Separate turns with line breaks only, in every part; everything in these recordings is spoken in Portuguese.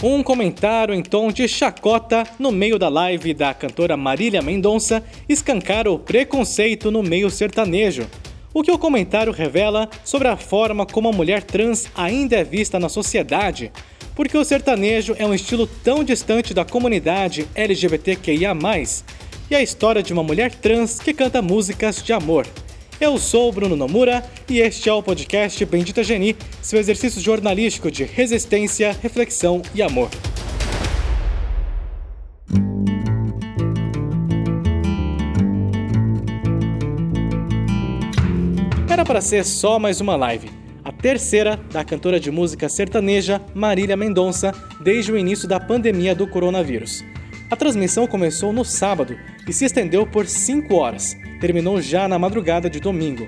Um comentário em tom de chacota no meio da live da cantora Marília Mendonça escancara o preconceito no meio sertanejo. O que o comentário revela sobre a forma como a mulher trans ainda é vista na sociedade, porque o sertanejo é um estilo tão distante da comunidade LGBTQIA, e a história de uma mulher trans que canta músicas de amor. Eu sou o Bruno Nomura e este é o podcast Bendita Geni, seu exercício jornalístico de resistência, reflexão e amor. Era para ser só mais uma live, a terceira da cantora de música sertaneja Marília Mendonça desde o início da pandemia do coronavírus. A transmissão começou no sábado e se estendeu por 5 horas. Terminou já na madrugada de domingo.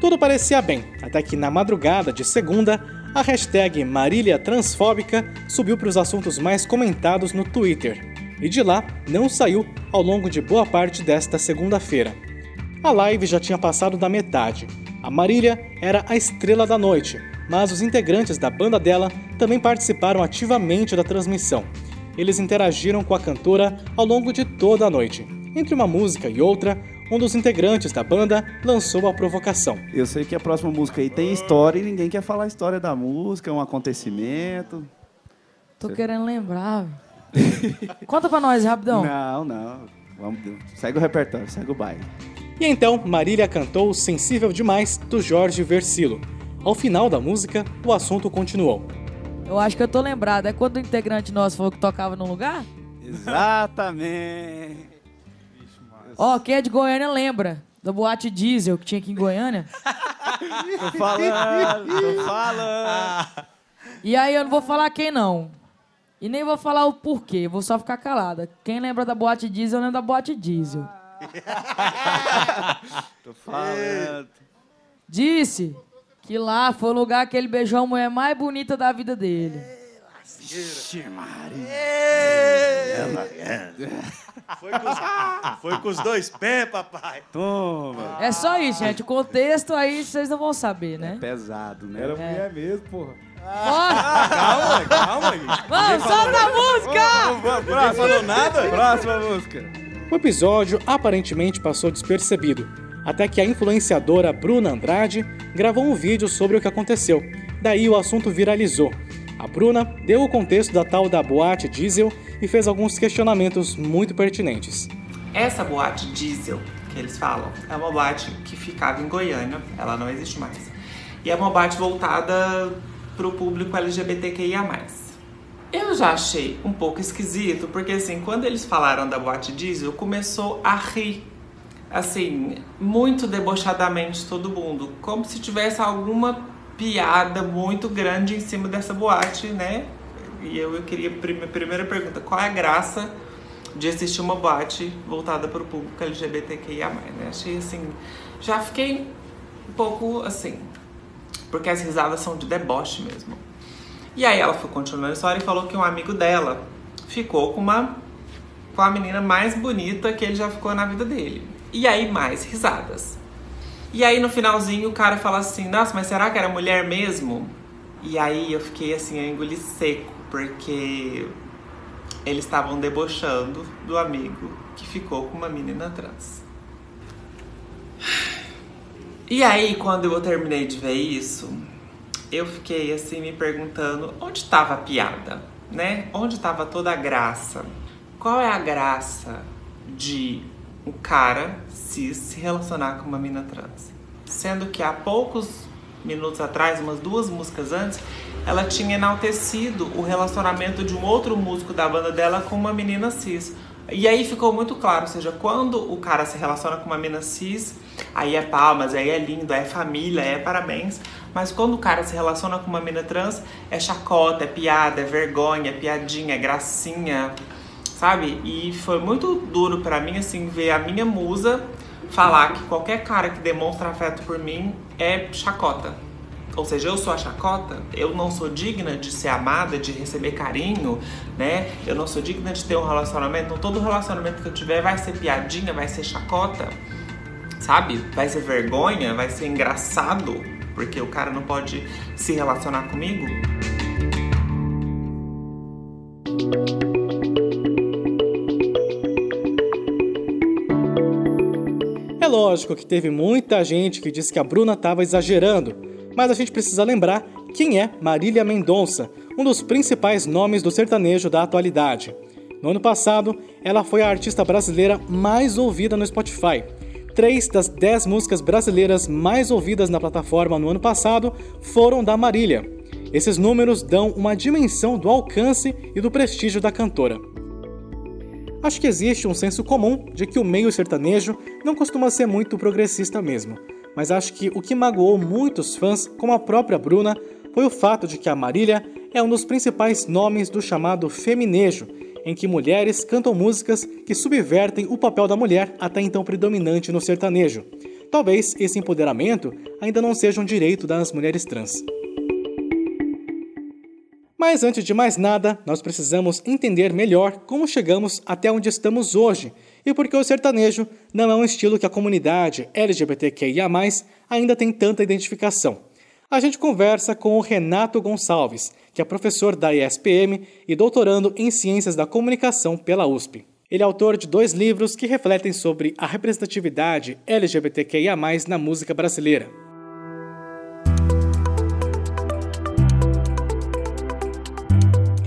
Tudo parecia bem, até que na madrugada de segunda, a hashtag Marília Transfóbica subiu para os assuntos mais comentados no Twitter. E de lá não saiu ao longo de boa parte desta segunda-feira. A live já tinha passado da metade. A Marília era a estrela da noite, mas os integrantes da banda dela também participaram ativamente da transmissão eles interagiram com a cantora ao longo de toda a noite. Entre uma música e outra, um dos integrantes da banda lançou a provocação.
Eu sei que a próxima música aí tem história e ninguém quer falar a história da música, é um acontecimento.
Tô Você... querendo lembrar. Conta pra nós, rapidão.
Não, não. Vamos, segue o repertório, segue o baile.
E então, Marília cantou Sensível Demais, do Jorge Versilo. Ao final da música, o assunto continuou.
Eu acho que eu tô lembrado. É quando o integrante nosso falou que tocava num lugar?
Exatamente.
Ó, oh, quem é de Goiânia lembra da boate diesel que tinha aqui em Goiânia?
tô falando, tô falando.
E aí eu não vou falar quem não. E nem vou falar o porquê, vou só ficar calada. Quem lembra da boate diesel, lembra da boate diesel.
tô falando.
Disse que lá foi o lugar que ele beijou a mulher mais bonita da vida dele.
Vixe, Maria.
Foi com, os, foi com os dois pés, papai.
Toma.
É só isso, gente. O contexto aí vocês não vão saber, né?
É pesado, né?
Era é. mulher mesmo, porra.
Ah, calma, calma aí.
Vamos, solta a música!
Não falou nada?
Próxima música.
O episódio aparentemente passou despercebido até que a influenciadora Bruna Andrade gravou um vídeo sobre o que aconteceu. Daí o assunto viralizou. A Bruna deu o contexto da tal da boate diesel e fez alguns questionamentos muito pertinentes.
Essa boate diesel que eles falam é uma boate que ficava em Goiânia, ela não existe mais. E é uma boate voltada para o público LGBTQIA+. Eu já achei um pouco esquisito, porque assim, quando eles falaram da boate diesel, começou a rir assim, muito debochadamente todo mundo, como se tivesse alguma piada muito grande em cima dessa boate, né? E eu, eu queria, minha primeira pergunta, qual é a graça de existir uma boate voltada para o público LGBTQIA+, né? Achei assim, já fiquei um pouco assim, porque as risadas são de deboche mesmo. E aí ela foi continuando a história e falou que um amigo dela ficou com uma com a menina mais bonita que ele já ficou na vida dele. E aí mais risadas. E aí no finalzinho o cara fala assim: Nossa, mas será que era mulher mesmo? E aí eu fiquei assim, eu engoli seco, porque eles estavam debochando do amigo que ficou com uma menina trans. E aí, quando eu terminei de ver isso, eu fiquei assim me perguntando onde estava a piada, né? Onde estava toda a graça? Qual é a graça de um cara cis se relacionar com uma mina trans. Sendo que há poucos minutos atrás, umas duas músicas antes, ela tinha enaltecido o relacionamento de um outro músico da banda dela com uma menina cis. E aí ficou muito claro, ou seja, quando o cara se relaciona com uma menina cis, aí é palmas, aí é lindo, aí é família, aí é parabéns. Mas quando o cara se relaciona com uma menina trans, é chacota, é piada, é vergonha, é piadinha, é gracinha, sabe? E foi muito duro para mim, assim, ver a minha musa falar que qualquer cara que demonstra afeto por mim é chacota. Ou seja, eu sou a chacota, eu não sou digna de ser amada, de receber carinho, né? Eu não sou digna de ter um relacionamento. Então, todo relacionamento que eu tiver vai ser piadinha, vai ser chacota, sabe? Vai ser vergonha, vai ser engraçado, porque o cara não pode se relacionar comigo.
Lógico que teve muita gente que disse que a Bruna estava exagerando, mas a gente precisa lembrar quem é Marília Mendonça, um dos principais nomes do sertanejo da atualidade. No ano passado, ela foi a artista brasileira mais ouvida no Spotify. Três das dez músicas brasileiras mais ouvidas na plataforma no ano passado foram da Marília. Esses números dão uma dimensão do alcance e do prestígio da cantora. Acho que existe um senso comum de que o meio sertanejo não costuma ser muito progressista mesmo, mas acho que o que magoou muitos fãs, como a própria Bruna, foi o fato de que a Marília é um dos principais nomes do chamado feminejo, em que mulheres cantam músicas que subvertem o papel da mulher até então predominante no sertanejo. Talvez esse empoderamento ainda não seja um direito das mulheres trans. Mas antes de mais nada, nós precisamos entender melhor como chegamos até onde estamos hoje e por que o sertanejo não é um estilo que a comunidade LGBTQIA ainda tem tanta identificação. A gente conversa com o Renato Gonçalves, que é professor da ESPM e doutorando em Ciências da Comunicação pela USP. Ele é autor de dois livros que refletem sobre a representatividade LGBTQIA na música brasileira.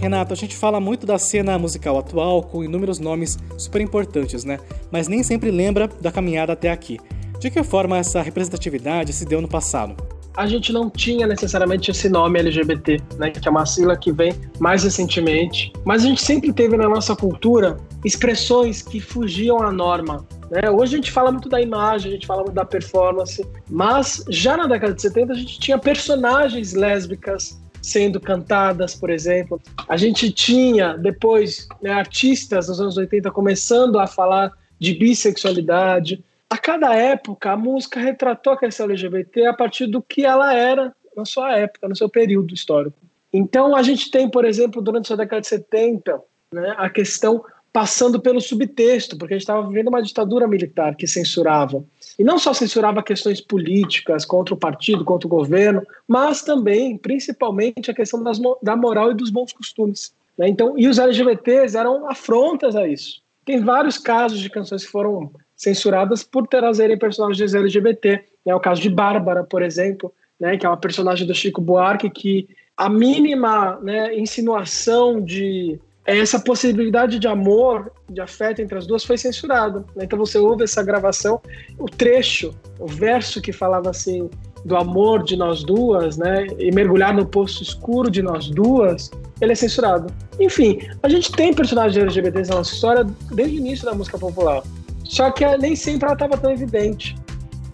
Renato, a gente fala muito da cena musical atual com inúmeros nomes super importantes, né? Mas nem sempre lembra da caminhada até aqui. De que forma essa representatividade se deu no passado?
A gente não tinha necessariamente esse nome LGBT, né? Que é uma sigla que vem mais recentemente. Mas a gente sempre teve na nossa cultura expressões que fugiam à norma, né? Hoje a gente fala muito da imagem, a gente fala muito da performance, mas já na década de 70 a gente tinha personagens lésbicas sendo cantadas, por exemplo. A gente tinha depois né, artistas nos anos 80 começando a falar de bissexualidade. A cada época, a música retratou a questão LGBT a partir do que ela era na sua época, no seu período histórico. Então, a gente tem, por exemplo, durante a década de 70, né, a questão passando pelo subtexto, porque a gente estava vivendo uma ditadura militar que censurava. E não só censurava questões políticas contra o partido, contra o governo, mas também, principalmente, a questão das, da moral e dos bons costumes. Né? Então, e os LGBTs eram afrontas a isso. Tem vários casos de canções que foram censuradas por trazerem personagens LGBT. É o caso de Bárbara, por exemplo, né, que é uma personagem do Chico Buarque que a mínima né, insinuação de essa possibilidade de amor, de afeto entre as duas foi censurada. Né? Então você ouve essa gravação, o trecho, o verso que falava assim do amor de nós duas, né, e mergulhar no poço escuro de nós duas, ele é censurado. Enfim, a gente tem personagens LGBTs na nossa história desde o início da música popular. Só que nem sempre ela estava tão evidente.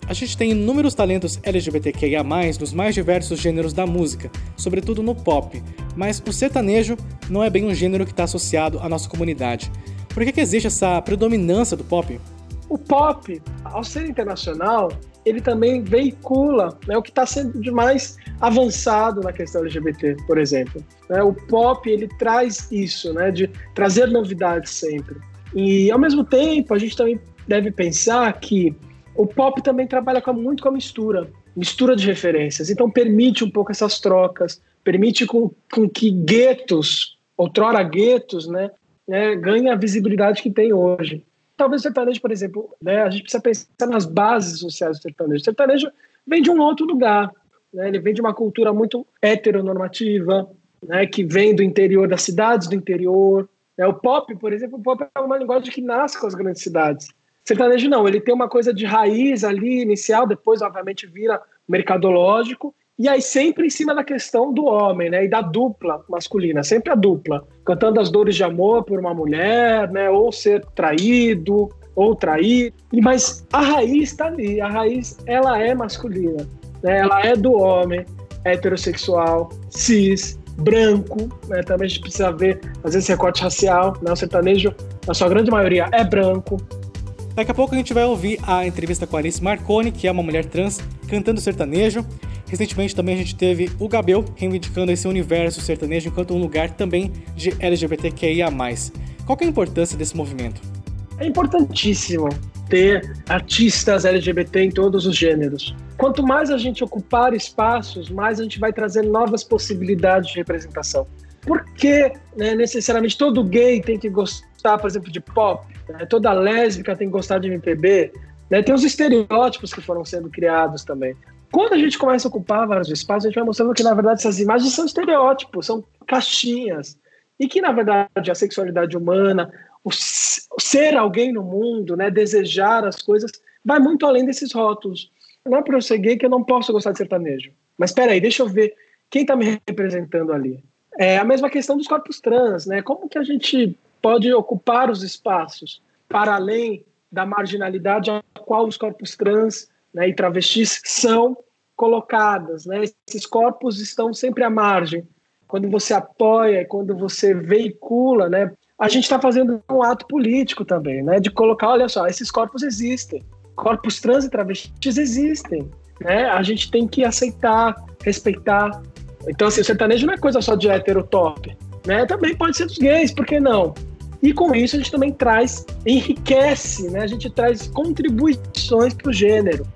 A gente tem inúmeros talentos LGBTQIA+, nos mais diversos gêneros da música, sobretudo no pop, mas o sertanejo não é bem um gênero que está associado à nossa comunidade. Por que, que existe essa predominância do pop?
O pop, ao ser internacional, ele também veicula né, o que está sendo de mais avançado na questão LGBT, por exemplo. Né, o pop ele traz isso, né, de trazer novidades sempre. E ao mesmo tempo a gente também deve pensar que o pop também trabalha com, muito com a mistura, mistura de referências. Então permite um pouco essas trocas, permite com, com que guetos, outrora guetos, né, né, ganhem a visibilidade que tem hoje. Talvez o sertanejo, por exemplo, né, a gente precisa pensar nas bases sociais do sertanejo. O sertanejo vem de um outro lugar, né, ele vem de uma cultura muito heteronormativa, né, que vem do interior das cidades do interior. Né. O pop, por exemplo, o pop é uma linguagem que nasce com as grandes cidades. Sertanejo não, ele tem uma coisa de raiz ali inicial, depois obviamente vira mercadológico, e aí sempre em cima da questão do homem, né, e da dupla masculina, sempre a dupla, cantando as dores de amor por uma mulher, né, ou ser traído, ou trair, e mas a raiz está ali, a raiz ela é masculina, né, ela é do homem, heterossexual, cis, branco, né, também a gente precisa ver às vezes recorte racial, né, o sertanejo na sua grande maioria é branco,
Daqui a pouco a gente vai ouvir a entrevista com a Alice Marconi, que é uma mulher trans cantando sertanejo. Recentemente também a gente teve o Gabel reivindicando esse universo sertanejo enquanto um lugar também de LGBTQIA+. Qual é a importância desse movimento?
É importantíssimo ter artistas LGBT em todos os gêneros. Quanto mais a gente ocupar espaços, mais a gente vai trazer novas possibilidades de representação. Por que né, necessariamente todo gay tem que gostar, por exemplo, de pop? Né? Toda lésbica tem que gostar de MPB? Né? Tem os estereótipos que foram sendo criados também. Quando a gente começa a ocupar vários espaços, a gente vai mostrando que, na verdade, essas imagens são estereótipos, são caixinhas. E que, na verdade, a sexualidade humana, o ser alguém no mundo, né, desejar as coisas, vai muito além desses rótulos. Não é para eu ser gay que eu não posso gostar de sertanejo. Mas espera aí, deixa eu ver quem está me representando ali. É a mesma questão dos corpos trans, né? Como que a gente pode ocupar os espaços para além da marginalidade a qual os corpos trans né, e travestis são colocadas, né? Esses corpos estão sempre à margem. Quando você apoia quando você veicula, né? A gente está fazendo um ato político também, né? De colocar, olha só, esses corpos existem, corpos trans e travestis existem, né? A gente tem que aceitar, respeitar. Então, assim, o sertanejo não é coisa só de hétero top, né? Também pode ser dos gays, por que não? E com isso a gente também traz, enriquece, né? A gente traz contribuições para o gênero.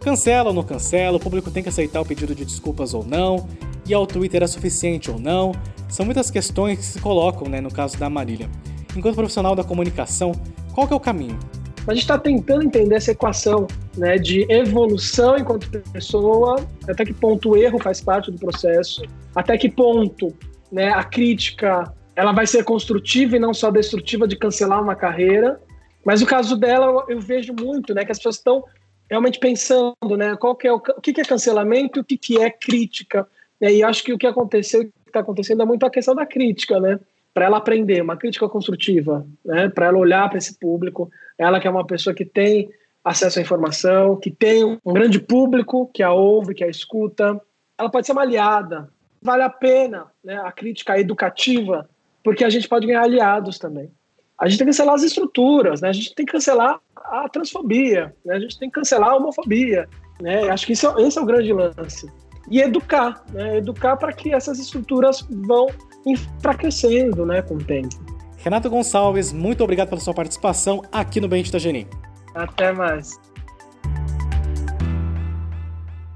Cancela ou não cancela, o público tem que aceitar o pedido de desculpas ou não, e ao Twitter é suficiente ou não. São muitas questões que se colocam, né, no caso da Marília. Enquanto profissional da comunicação, qual que é o caminho?
A gente está tentando entender essa equação né, de evolução enquanto pessoa, até que ponto o erro faz parte do processo, até que ponto né, a crítica ela vai ser construtiva e não só destrutiva de cancelar uma carreira. Mas o caso dela eu vejo muito, né, que as pessoas estão realmente pensando, né, qual que é o, o que, é cancelamento, o que, que é crítica. E acho que o que aconteceu, que está acontecendo é muito a questão da crítica, né, para ela aprender, uma crítica construtiva, né, para ela olhar para esse público, ela que é uma pessoa que tem acesso à informação, que tem um grande público que a ouve, que a escuta, ela pode ser uma aliada. Vale a pena, né, a crítica educativa porque a gente pode ganhar aliados também. A gente tem que cancelar as estruturas, né? a gente tem que cancelar a transfobia, né? a gente tem que cancelar a homofobia. Né? Acho que é, esse é o grande lance. E educar, né? educar para que essas estruturas vão enfraquecendo né, com o tempo.
Renato Gonçalves, muito obrigado pela sua participação aqui no Bem Geni.
Até mais.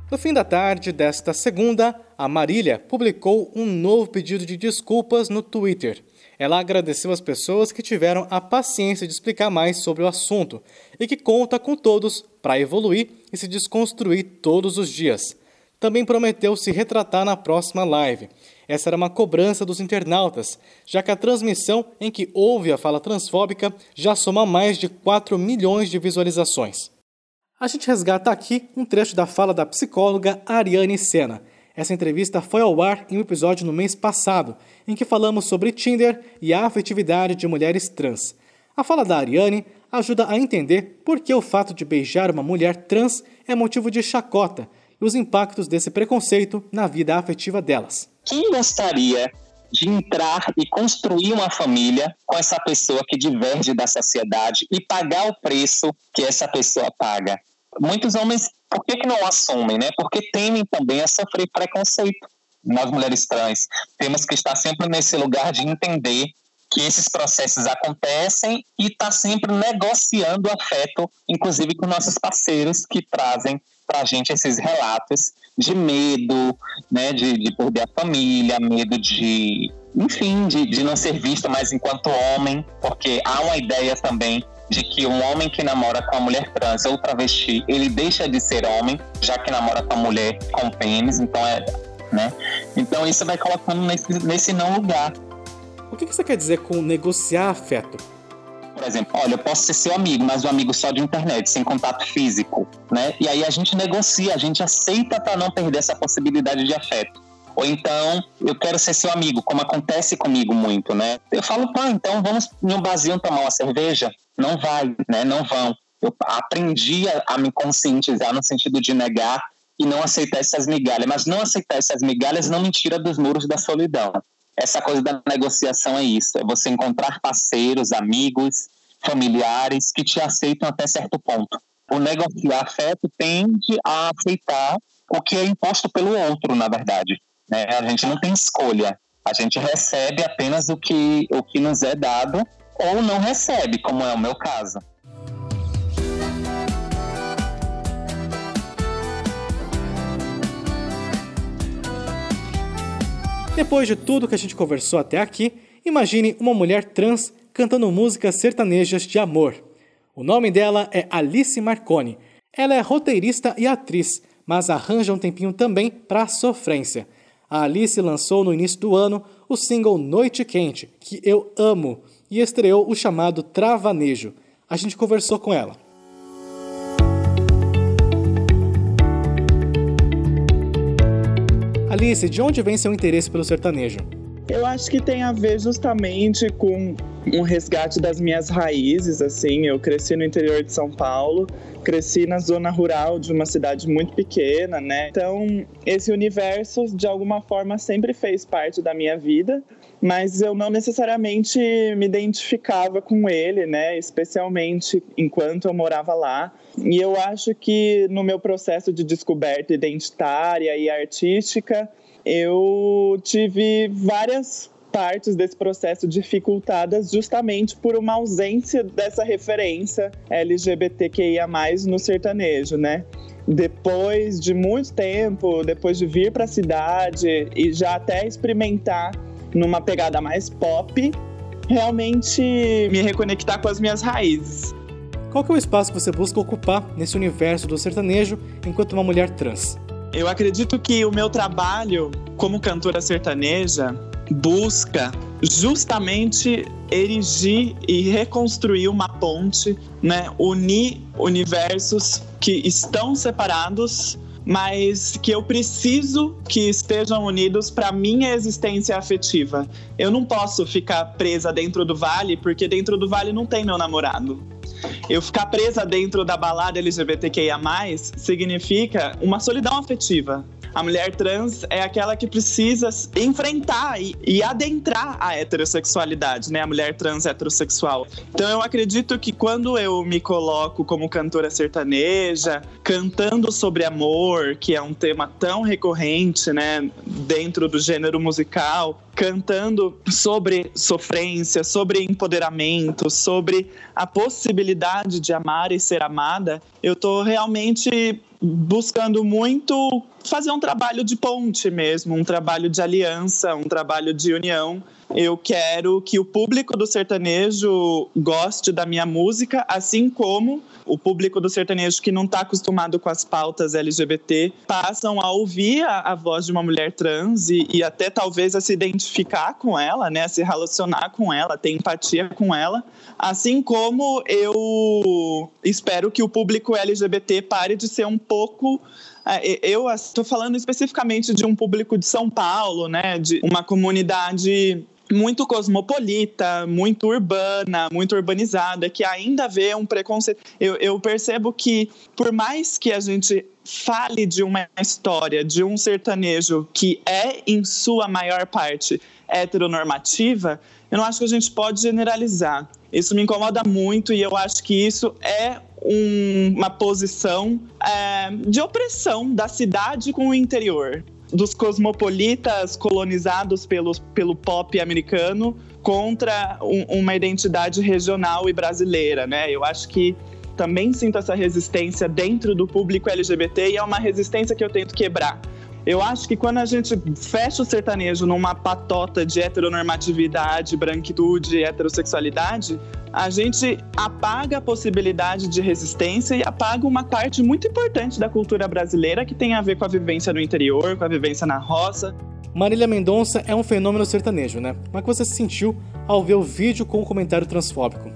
No fim da tarde desta segunda, a Marília publicou um novo pedido de desculpas no Twitter. Ela agradeceu as pessoas que tiveram a paciência de explicar mais sobre o assunto e que conta com todos para evoluir e se desconstruir todos os dias. Também prometeu se retratar na próxima live. Essa era uma cobrança dos internautas, já que a transmissão em que houve a fala transfóbica já soma mais de 4 milhões de visualizações. A gente resgata aqui um trecho da fala da psicóloga Ariane Sena. Essa entrevista foi ao ar em um episódio no mês passado, em que falamos sobre Tinder e a afetividade de mulheres trans. A fala da Ariane ajuda a entender por que o fato de beijar uma mulher trans é motivo de chacota e os impactos desse preconceito na vida afetiva delas.
Quem gostaria de entrar e construir uma família com essa pessoa que diverge da sociedade e pagar o preço que essa pessoa paga. Muitos homens, por que, que não assumem, né? Porque temem também a sofrer preconceito. Nós, mulheres trans, temos que estar sempre nesse lugar de entender que esses processos acontecem e estar tá sempre negociando afeto, inclusive com nossos parceiros que trazem para a gente esses relatos de medo, né, de, de perder a família, medo de, enfim, de, de não ser visto mais enquanto homem, porque há uma ideia também de que um homem que namora com uma mulher trans ou travesti, ele deixa de ser homem, já que namora com a mulher com pênis, então é, né? Então isso vai colocando nesse, nesse não lugar.
O que você quer dizer com negociar afeto?
por exemplo, olha, eu posso ser seu amigo, mas um amigo só de internet, sem contato físico, né? E aí a gente negocia, a gente aceita para não perder essa possibilidade de afeto. Ou então, eu quero ser seu amigo, como acontece comigo muito, né? Eu falo, pá, então vamos em um barzinho tomar uma cerveja? Não vai, né? Não vão. Eu aprendi a, a me conscientizar no sentido de negar e não aceitar essas migalhas. Mas não aceitar essas migalhas não me tira dos muros da solidão essa coisa da negociação é isso: é você encontrar parceiros, amigos, familiares que te aceitam até certo ponto. O negociar afeto tende a aceitar o que é imposto pelo outro, na verdade. Né? A gente não tem escolha. A gente recebe apenas o que, o que nos é dado ou não recebe, como é o meu caso.
Depois de tudo que a gente conversou até aqui, imagine uma mulher trans cantando músicas sertanejas de amor. O nome dela é Alice Marconi. Ela é roteirista e atriz, mas arranja um tempinho também para sofrência. A Alice lançou no início do ano o single Noite Quente, que eu amo, e estreou o chamado Travanejo. A gente conversou com ela. Alice, de onde vem seu interesse pelo sertanejo?
Eu acho que tem a ver justamente com um resgate das minhas raízes, assim. Eu cresci no interior de São Paulo, cresci na zona rural de uma cidade muito pequena, né? Então, esse universo, de alguma forma, sempre fez parte da minha vida, mas eu não necessariamente me identificava com ele, né? Especialmente enquanto eu morava lá. E eu acho que no meu processo de descoberta identitária e artística, eu tive várias partes desse processo dificultadas justamente por uma ausência dessa referência LGBTQIA+, no sertanejo, né? Depois de muito tempo, depois de vir para a cidade e já até experimentar numa pegada mais pop, realmente me reconectar com as minhas raízes.
Qual é o espaço que você busca ocupar nesse universo do sertanejo enquanto uma mulher trans?
Eu acredito que o meu trabalho como cantora sertaneja busca justamente erigir e reconstruir uma ponte, né? unir universos que estão separados, mas que eu preciso que estejam unidos para minha existência afetiva. Eu não posso ficar presa dentro do vale, porque dentro do vale não tem meu namorado. Eu ficar presa dentro da balada LGBTQIA, significa uma solidão afetiva. A mulher trans é aquela que precisa enfrentar e, e, adentrar a heterossexualidade, né? A mulher trans heterossexual. Então eu acredito que quando eu me coloco como cantora sertaneja, cantando sobre amor, que é um tema tão recorrente, né, dentro do gênero musical, cantando sobre sofrência, sobre empoderamento, sobre a possibilidade de amar e ser amada, eu tô realmente buscando muito fazer um trabalho de ponte mesmo, um trabalho de aliança, um trabalho de união. Eu quero que o público do sertanejo goste da minha música, assim como o público do sertanejo que não está acostumado com as pautas LGBT passam a ouvir a, a voz de uma mulher trans e, e, até talvez a se identificar com ela, né, a se relacionar com ela, ter empatia com ela, assim como eu espero que o público LGBT pare de ser um pouco eu estou falando especificamente de um público de São Paulo, né, de uma comunidade muito cosmopolita, muito urbana, muito urbanizada, que ainda vê um preconceito. Eu, eu percebo que, por mais que a gente fale de uma história, de um sertanejo que é, em sua maior parte, heteronormativa, eu não acho que a gente pode generalizar. Isso me incomoda muito e eu acho que isso é um, uma posição é, de opressão da cidade com o interior dos cosmopolitas colonizados pelo, pelo pop americano contra um, uma identidade regional e brasileira, né? Eu acho que também sinto essa resistência dentro do público LGBT e é uma resistência que eu tento quebrar. Eu acho que quando a gente fecha o sertanejo numa patota de heteronormatividade, branquitude, heterossexualidade, a gente apaga a possibilidade de resistência e apaga uma parte muito importante da cultura brasileira que tem a ver com a vivência no interior, com a vivência na roça.
Marília Mendonça é um fenômeno sertanejo, né? Como é que você se sentiu ao ver o vídeo com o comentário transfóbico?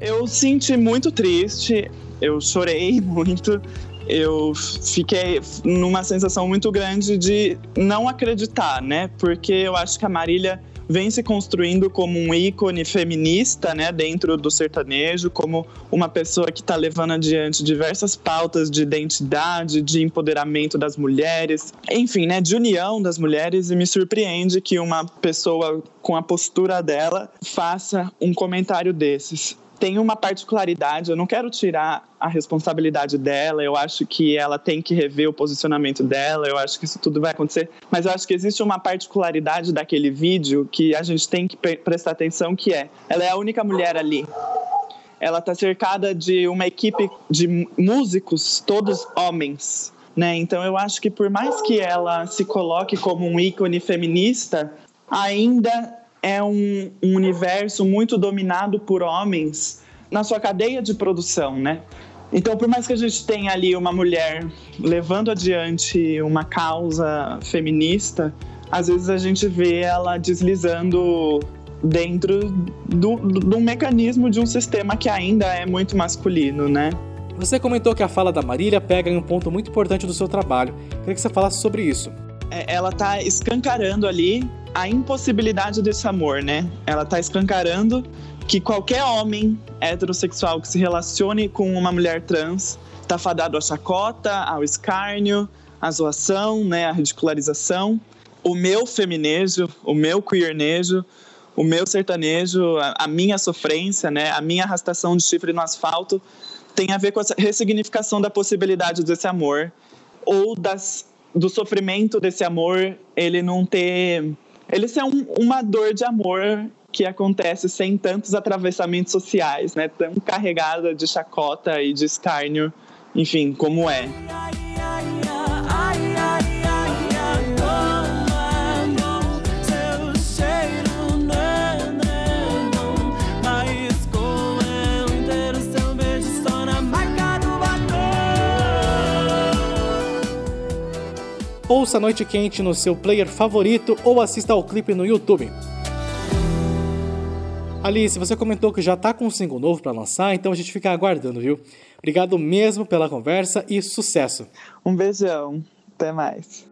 Eu senti muito triste, eu chorei muito, eu fiquei numa sensação muito grande de não acreditar, né? Porque eu acho que a Marília vem se construindo como um ícone feminista, né, dentro do sertanejo, como uma pessoa que está levando adiante diversas pautas de identidade, de empoderamento das mulheres, enfim, né, de união das mulheres. E me surpreende que uma pessoa com a postura dela faça um comentário desses tem uma particularidade, eu não quero tirar a responsabilidade dela, eu acho que ela tem que rever o posicionamento dela, eu acho que isso tudo vai acontecer, mas eu acho que existe uma particularidade daquele vídeo que a gente tem que prestar atenção, que é, ela é a única mulher ali. Ela está cercada de uma equipe de músicos, todos homens, né? Então eu acho que por mais que ela se coloque como um ícone feminista, ainda é um, um universo muito dominado por homens na sua cadeia de produção, né? Então, por mais que a gente tenha ali uma mulher levando adiante uma causa feminista, às vezes a gente vê ela deslizando dentro do, do, do mecanismo de um sistema que ainda é muito masculino, né?
Você comentou que a fala da Marília pega em um ponto muito importante do seu trabalho. Queria que você falasse sobre isso.
É, ela tá escancarando ali a impossibilidade desse amor, né? Ela tá escancarando que qualquer homem heterossexual que se relacione com uma mulher trans está fadado à chacota, ao escárnio, à zoação, né, à ridicularização. O meu feminejo, o meu queernejo, o meu sertanejo, a, a minha sofrência, né, a minha arrastação de chifre no asfalto tem a ver com essa ressignificação da possibilidade desse amor ou das, do sofrimento desse amor, ele não ter ele ser um, uma dor de amor que acontece sem tantos atravessamentos sociais, né? Tão carregada de chacota e de escárnio, enfim, como é.
Ouça Noite Quente no seu player favorito ou assista ao clipe no YouTube. Alice, você comentou que já tá com um single novo para lançar, então a gente fica aguardando, viu? Obrigado mesmo pela conversa e sucesso.
Um beijão. Até mais.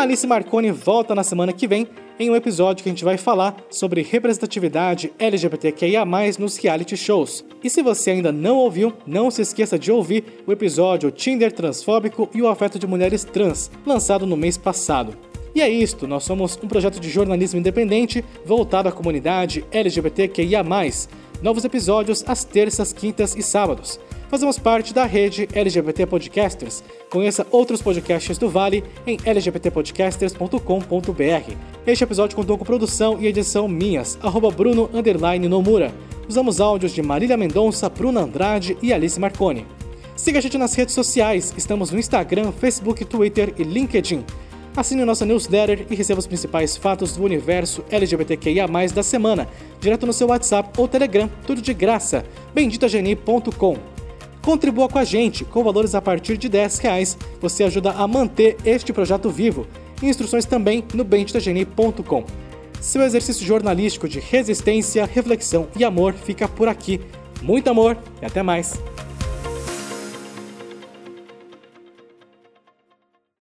A Alice Marconi volta na semana que vem em um episódio que a gente vai falar sobre representatividade LGBTQIA+, nos reality shows. E se você ainda não ouviu, não se esqueça de ouvir o episódio Tinder Transfóbico e o Afeto de Mulheres Trans, lançado no mês passado. E é isto, nós somos um projeto de jornalismo independente voltado à comunidade LGBTQIA+. Novos episódios às terças, quintas e sábados. Fazemos parte da rede LGBT Podcasters. Conheça outros podcasts do Vale em lgbtpodcasters.com.br. Este episódio contou com produção e edição minhas, arroba Bruno Nomura. Usamos áudios de Marília Mendonça, Bruna Andrade e Alice Marconi. Siga a gente nas redes sociais, estamos no Instagram, Facebook, Twitter e LinkedIn. Assine o nosso newsletter e receba os principais fatos do universo LGBTQIA+, da semana, direto no seu WhatsApp ou Telegram, tudo de graça. benditageni.com Contribua com a gente, com valores a partir de 10 reais. Você ajuda a manter este projeto vivo. Instruções também no benditageni.com. Seu exercício jornalístico de resistência, reflexão e amor fica por aqui. Muito amor e até mais!